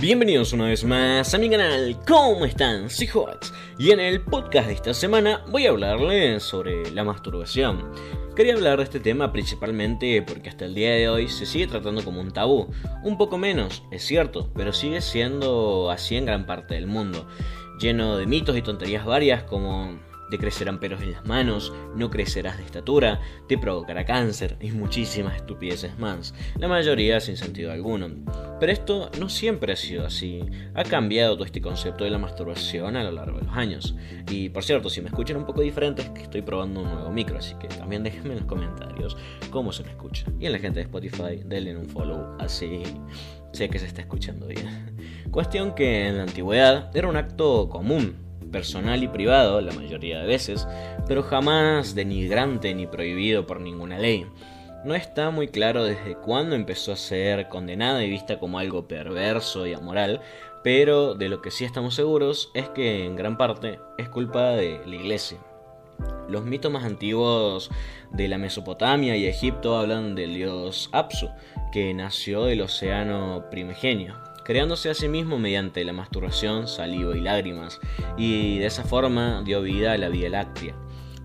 Bienvenidos una vez más a mi canal, ¿cómo están? Soy Hots y en el podcast de esta semana voy a hablarles sobre la masturbación. Quería hablar de este tema principalmente porque hasta el día de hoy se sigue tratando como un tabú. Un poco menos, es cierto, pero sigue siendo así en gran parte del mundo. Lleno de mitos y tonterías varias como te crecerán pelos en las manos, no crecerás de estatura, te provocará cáncer y muchísimas estupideces más, la mayoría sin sentido alguno. Pero esto no siempre ha sido así, ha cambiado todo este concepto de la masturbación a lo largo de los años. Y por cierto, si me escuchan un poco diferente es que estoy probando un nuevo micro, así que también déjenme en los comentarios cómo se me escucha. Y en la gente de Spotify, denle un follow, así sé que se está escuchando bien. Cuestión que en la antigüedad era un acto común personal y privado la mayoría de veces, pero jamás denigrante ni prohibido por ninguna ley. No está muy claro desde cuándo empezó a ser condenada y vista como algo perverso y amoral, pero de lo que sí estamos seguros es que en gran parte es culpa de la iglesia. Los mitos más antiguos de la Mesopotamia y Egipto hablan del dios Apsu, que nació del océano primigenio, creándose a sí mismo mediante la masturbación, saliva y lágrimas, y de esa forma dio vida a la Vía Láctea.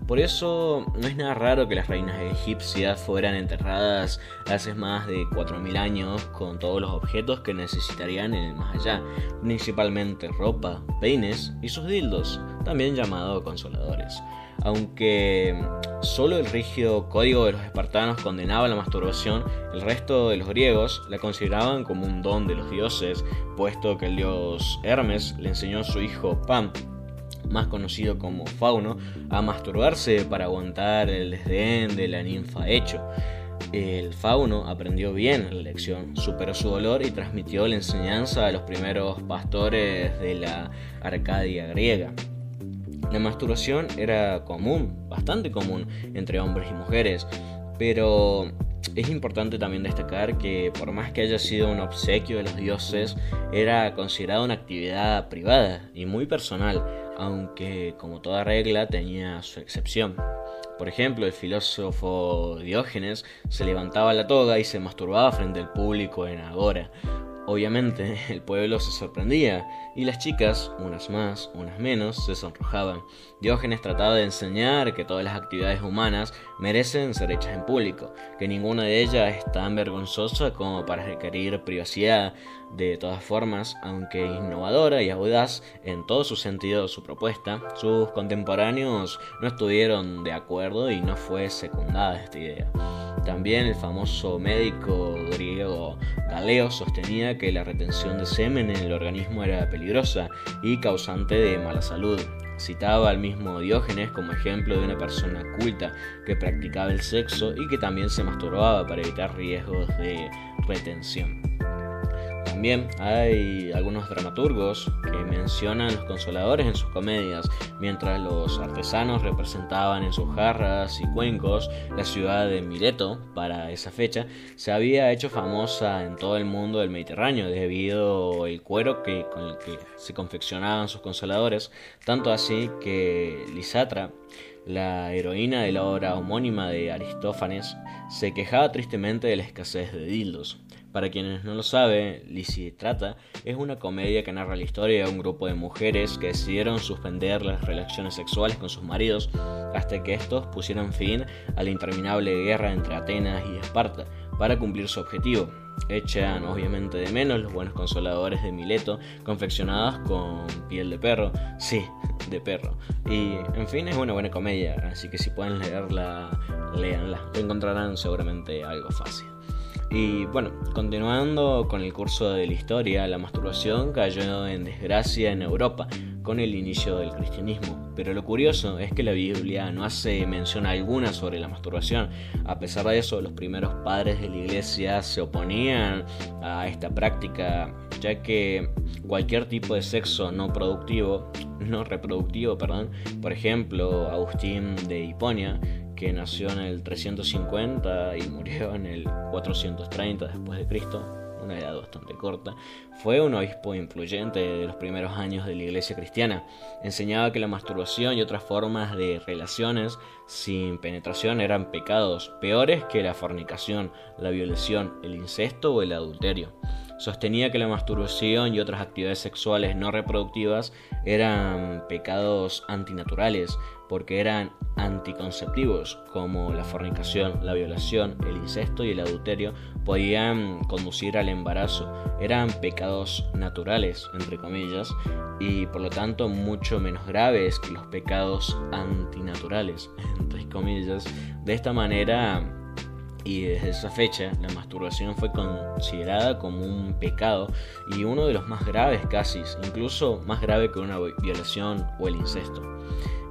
Por eso no es nada raro que las reinas egipcias fueran enterradas hace más de 4.000 años con todos los objetos que necesitarían en el más allá, principalmente ropa, peines y sus dildos, también llamados consoladores aunque solo el rígido código de los espartanos condenaba la masturbación, el resto de los griegos la consideraban como un don de los dioses, puesto que el dios Hermes le enseñó a su hijo Pan, más conocido como Fauno, a masturbarse para aguantar el desdén de la ninfa Hecho. El fauno aprendió bien la lección, superó su dolor y transmitió la enseñanza a los primeros pastores de la Arcadia griega. La masturbación era común, bastante común entre hombres y mujeres, pero es importante también destacar que por más que haya sido un obsequio de los dioses, era considerada una actividad privada y muy personal, aunque como toda regla tenía su excepción. Por ejemplo, el filósofo Diógenes se levantaba la toga y se masturbaba frente al público en Agora, Obviamente el pueblo se sorprendía y las chicas, unas más, unas menos, se sonrojaban. Diógenes trataba de enseñar que todas las actividades humanas merecen ser hechas en público, que ninguna de ellas es tan vergonzosa como para requerir privacidad. De todas formas, aunque innovadora y audaz en todo su sentido su propuesta, sus contemporáneos no estuvieron de acuerdo y no fue secundada esta idea. También el famoso médico griego Galeo sostenía que la retención de semen en el organismo era peligrosa y causante de mala salud. Citaba al mismo Diógenes como ejemplo de una persona culta que practicaba el sexo y que también se masturbaba para evitar riesgos de retención. También hay algunos dramaturgos que mencionan los consoladores en sus comedias, mientras los artesanos representaban en sus jarras y cuencos la ciudad de Mileto para esa fecha, se había hecho famosa en todo el mundo del Mediterráneo debido al cuero que, con el que se confeccionaban sus consoladores, tanto así que Lisatra la heroína de la obra homónima de Aristófanes, se quejaba tristemente de la escasez de dildos. Para quienes no lo saben, Trata es una comedia que narra la historia de un grupo de mujeres que decidieron suspender las relaciones sexuales con sus maridos hasta que estos pusieran fin a la interminable guerra entre Atenas y Esparta para cumplir su objetivo. Echan obviamente de menos los buenos consoladores de Mileto confeccionados con piel de perro, sí, de perro. Y en fin, es una buena comedia, así que si pueden leerla, léanla. Encontrarán seguramente algo fácil. Y bueno, continuando con el curso de la historia, la masturbación cayó en desgracia en Europa con el inicio del cristianismo. Pero lo curioso es que la Biblia no hace mención alguna sobre la masturbación. A pesar de eso, los primeros padres de la iglesia se oponían a esta práctica, ya que cualquier tipo de sexo no productivo, no reproductivo, perdón, por ejemplo, Agustín de Hiponia, que nació en el 350 y murió en el 430 después de Cristo, una edad bastante corta, fue un obispo influyente de los primeros años de la iglesia cristiana. Enseñaba que la masturbación y otras formas de relaciones sin penetración eran pecados peores que la fornicación, la violación, el incesto o el adulterio. Sostenía que la masturbación y otras actividades sexuales no reproductivas eran pecados antinaturales porque eran anticonceptivos, como la fornicación, la violación, el incesto y el adulterio podían conducir al embarazo. Eran pecados naturales, entre comillas, y por lo tanto mucho menos graves que los pecados antinaturales, entre comillas. De esta manera, y desde esa fecha la masturbación fue considerada como un pecado y uno de los más graves casi, incluso más grave que una violación o el incesto.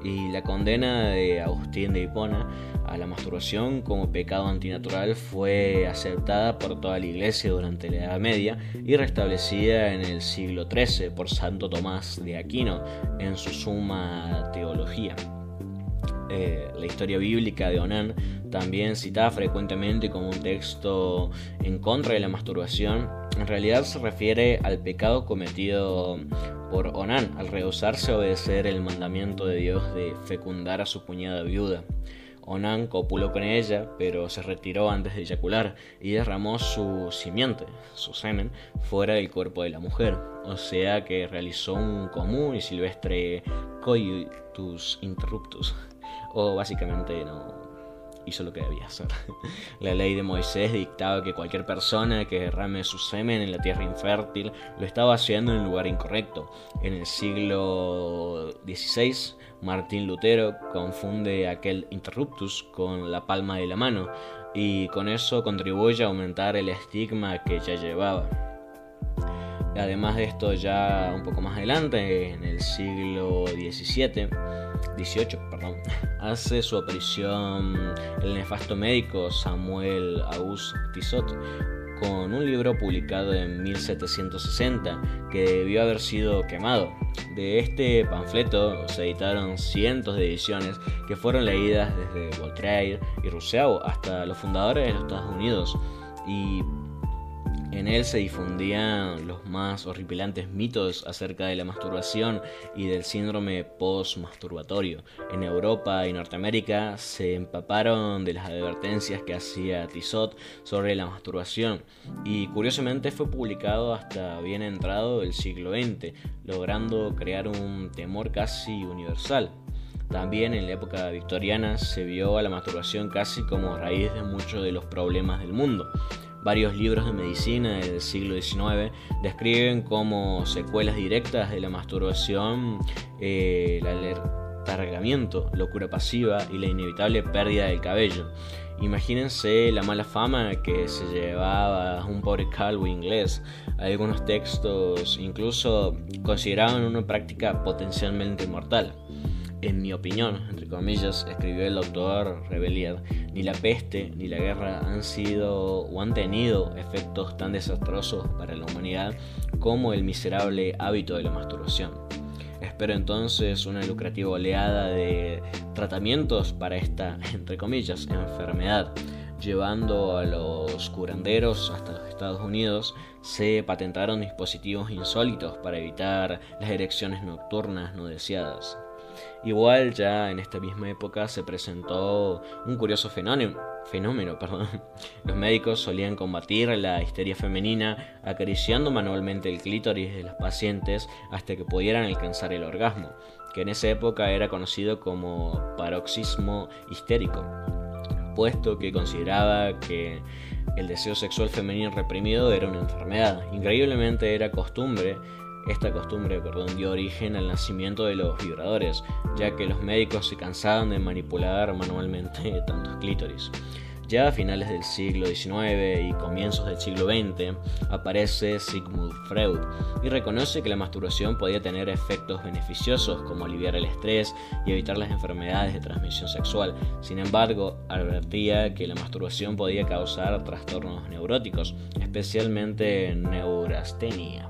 Y la condena de Agustín de Hipona a la masturbación como pecado antinatural fue aceptada por toda la Iglesia durante la Edad Media y restablecida en el siglo XIII por Santo Tomás de Aquino en su Suma Teología. Eh, la historia bíblica de Onan, también citada frecuentemente como un texto en contra de la masturbación, en realidad se refiere al pecado cometido por Onan al rehusarse a obedecer el mandamiento de Dios de fecundar a su cuñada viuda. Onan copuló con ella, pero se retiró antes de eyacular y derramó su simiente, su semen, fuera del cuerpo de la mujer, o sea que realizó un común y silvestre coitus interruptus o básicamente no hizo lo que debía hacer. La ley de Moisés dictaba que cualquier persona que derrame su semen en la tierra infértil lo estaba haciendo en el lugar incorrecto. En el siglo XVI, Martín Lutero confunde aquel interruptus con la palma de la mano y con eso contribuye a aumentar el estigma que ya llevaba. Además de esto, ya un poco más adelante, en el siglo XVII, 18, perdón, hace su aparición el nefasto médico Samuel Auguste Tissot con un libro publicado en 1760 que debió haber sido quemado. De este panfleto se editaron cientos de ediciones que fueron leídas desde Voltaire y Rousseau hasta los fundadores de los Estados Unidos y en él se difundían los más horripilantes mitos acerca de la masturbación y del síndrome post-masturbatorio. En Europa y Norteamérica se empaparon de las advertencias que hacía Tissot sobre la masturbación y curiosamente fue publicado hasta bien entrado el siglo XX, logrando crear un temor casi universal. También en la época victoriana se vio a la masturbación casi como raíz de muchos de los problemas del mundo. Varios libros de medicina del siglo XIX describen como secuelas directas de la masturbación eh, el alertamiento, locura pasiva y la inevitable pérdida del cabello. Imagínense la mala fama que se llevaba un pobre calvo inglés. Algunos textos incluso consideraban una práctica potencialmente mortal en mi opinión, entre comillas, escribió el doctor Rebelier, ni la peste ni la guerra han sido o han tenido efectos tan desastrosos para la humanidad como el miserable hábito de la masturbación. Espero entonces una lucrativa oleada de tratamientos para esta, entre comillas, enfermedad. Llevando a los curanderos hasta los Estados Unidos, se patentaron dispositivos insólitos para evitar las erecciones nocturnas no deseadas. Igual ya en esta misma época se presentó un curioso fenómeno. Fenómeno, perdón. Los médicos solían combatir la histeria femenina acariciando manualmente el clítoris de las pacientes hasta que pudieran alcanzar el orgasmo, que en esa época era conocido como paroxismo histérico, puesto que consideraba que el deseo sexual femenino reprimido era una enfermedad. Increíblemente era costumbre esta costumbre perdón, dio origen al nacimiento de los vibradores, ya que los médicos se cansaban de manipular manualmente tantos clítoris. Ya a finales del siglo XIX y comienzos del siglo XX aparece Sigmund Freud y reconoce que la masturbación podía tener efectos beneficiosos como aliviar el estrés y evitar las enfermedades de transmisión sexual. Sin embargo, advertía que la masturbación podía causar trastornos neuróticos, especialmente neurastenia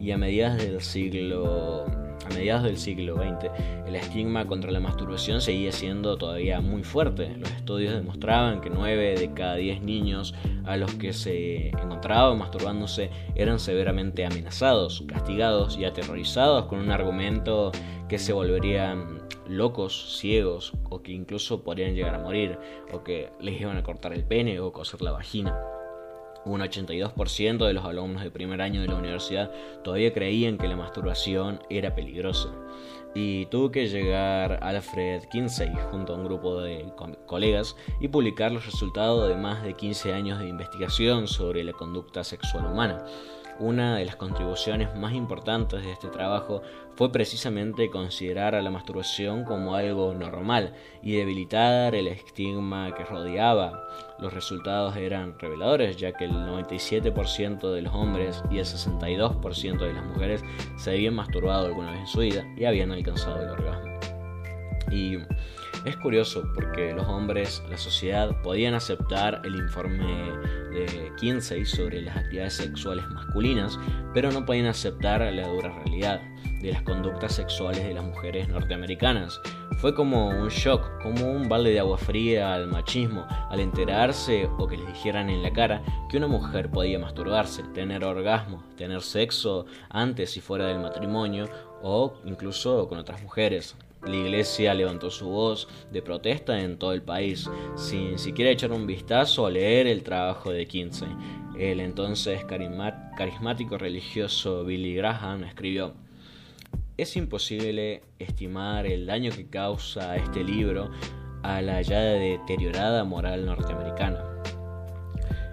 y a mediados del siglo a mediados del siglo XX, el estigma contra la masturbación seguía siendo todavía muy fuerte. Los estudios demostraban que 9 de cada 10 niños a los que se encontraban masturbándose eran severamente amenazados, castigados y aterrorizados con un argumento que se volverían locos, ciegos o que incluso podrían llegar a morir o que les iban a cortar el pene o coser la vagina. Un 82% de los alumnos de primer año de la universidad todavía creían que la masturbación era peligrosa. Y tuvo que llegar Alfred Kinsey junto a un grupo de colegas y publicar los resultados de más de 15 años de investigación sobre la conducta sexual humana. Una de las contribuciones más importantes de este trabajo fue precisamente considerar a la masturbación como algo normal y debilitar el estigma que rodeaba. Los resultados eran reveladores, ya que el 97% de los hombres y el 62% de las mujeres se habían masturbado alguna vez en su vida y habían alcanzado el orgasmo. Y es curioso porque los hombres, la sociedad, podían aceptar el informe de Kinsey sobre las actividades sexuales masculinas, pero no podían aceptar la dura realidad de las conductas sexuales de las mujeres norteamericanas. Fue como un shock, como un balde de agua fría al machismo, al enterarse o que les dijeran en la cara que una mujer podía masturbarse, tener orgasmo, tener sexo antes y fuera del matrimonio o incluso con otras mujeres. La iglesia levantó su voz de protesta en todo el país, sin siquiera echar un vistazo a leer el trabajo de Kinsey. El entonces carismático religioso Billy Graham escribió, es imposible estimar el daño que causa este libro a la ya deteriorada moral norteamericana.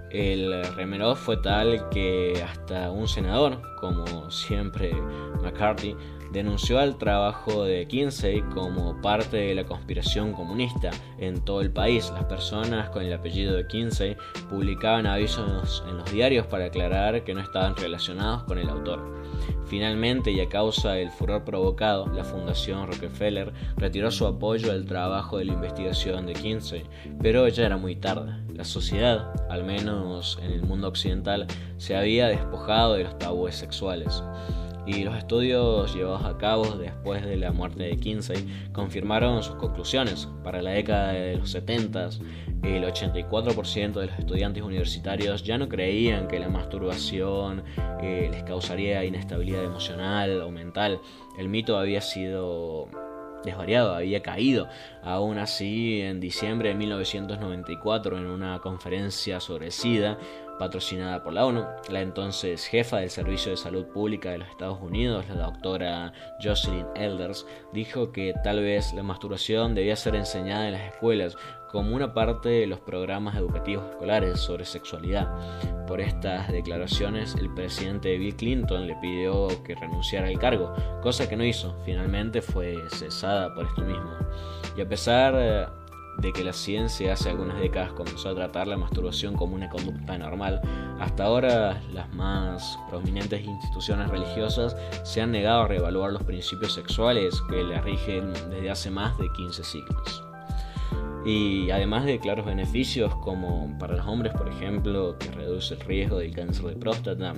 El remeló fue tal que hasta un senador, como siempre McCarthy, denunció al trabajo de Kinsey como parte de la conspiración comunista en todo el país. Las personas con el apellido de Kinsey publicaban avisos en los diarios para aclarar que no estaban relacionados con el autor. Finalmente, y a causa del furor provocado, la Fundación Rockefeller retiró su apoyo al trabajo de la investigación de Kinsey, pero ya era muy tarde. La sociedad, al menos en el mundo occidental, se había despojado de los tabúes sexuales y los estudios llevados a cabo después de la muerte de Kinsey confirmaron sus conclusiones. Para la década de los 70, el 84% de los estudiantes universitarios ya no creían que la masturbación eh, les causaría inestabilidad emocional o mental. El mito había sido desvariado, había caído. Aún así, en diciembre de 1994, en una conferencia sobre SIDA, patrocinada por la ONU, la entonces jefa del Servicio de Salud Pública de los Estados Unidos, la doctora Jocelyn Elders, dijo que tal vez la masturbación debía ser enseñada en las escuelas como una parte de los programas educativos escolares sobre sexualidad. Por estas declaraciones, el presidente Bill Clinton le pidió que renunciara al cargo, cosa que no hizo. Finalmente fue cesada por esto mismo. Y a pesar eh, de que la ciencia hace algunas décadas comenzó a tratar la masturbación como una conducta normal, hasta ahora las más prominentes instituciones religiosas se han negado a reevaluar los principios sexuales que la rigen desde hace más de 15 siglos. Y además de claros beneficios como para los hombres, por ejemplo, que reduce el riesgo del cáncer de próstata,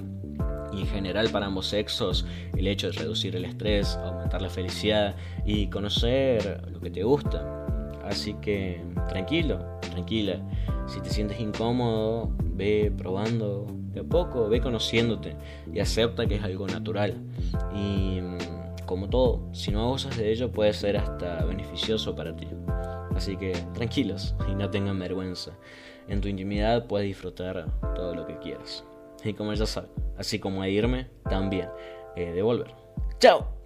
y en general para ambos sexos el hecho de reducir el estrés, aumentar la felicidad y conocer lo que te gusta, Así que tranquilo, tranquila. Si te sientes incómodo, ve probando de a poco, ve conociéndote y acepta que es algo natural. Y mm, como todo, si no abusas de ello puede ser hasta beneficioso para ti. Así que tranquilos y no tengan vergüenza. En tu intimidad puedes disfrutar todo lo que quieras. Y como ya sabes, así como a irme, también he de volver. ¡Chao!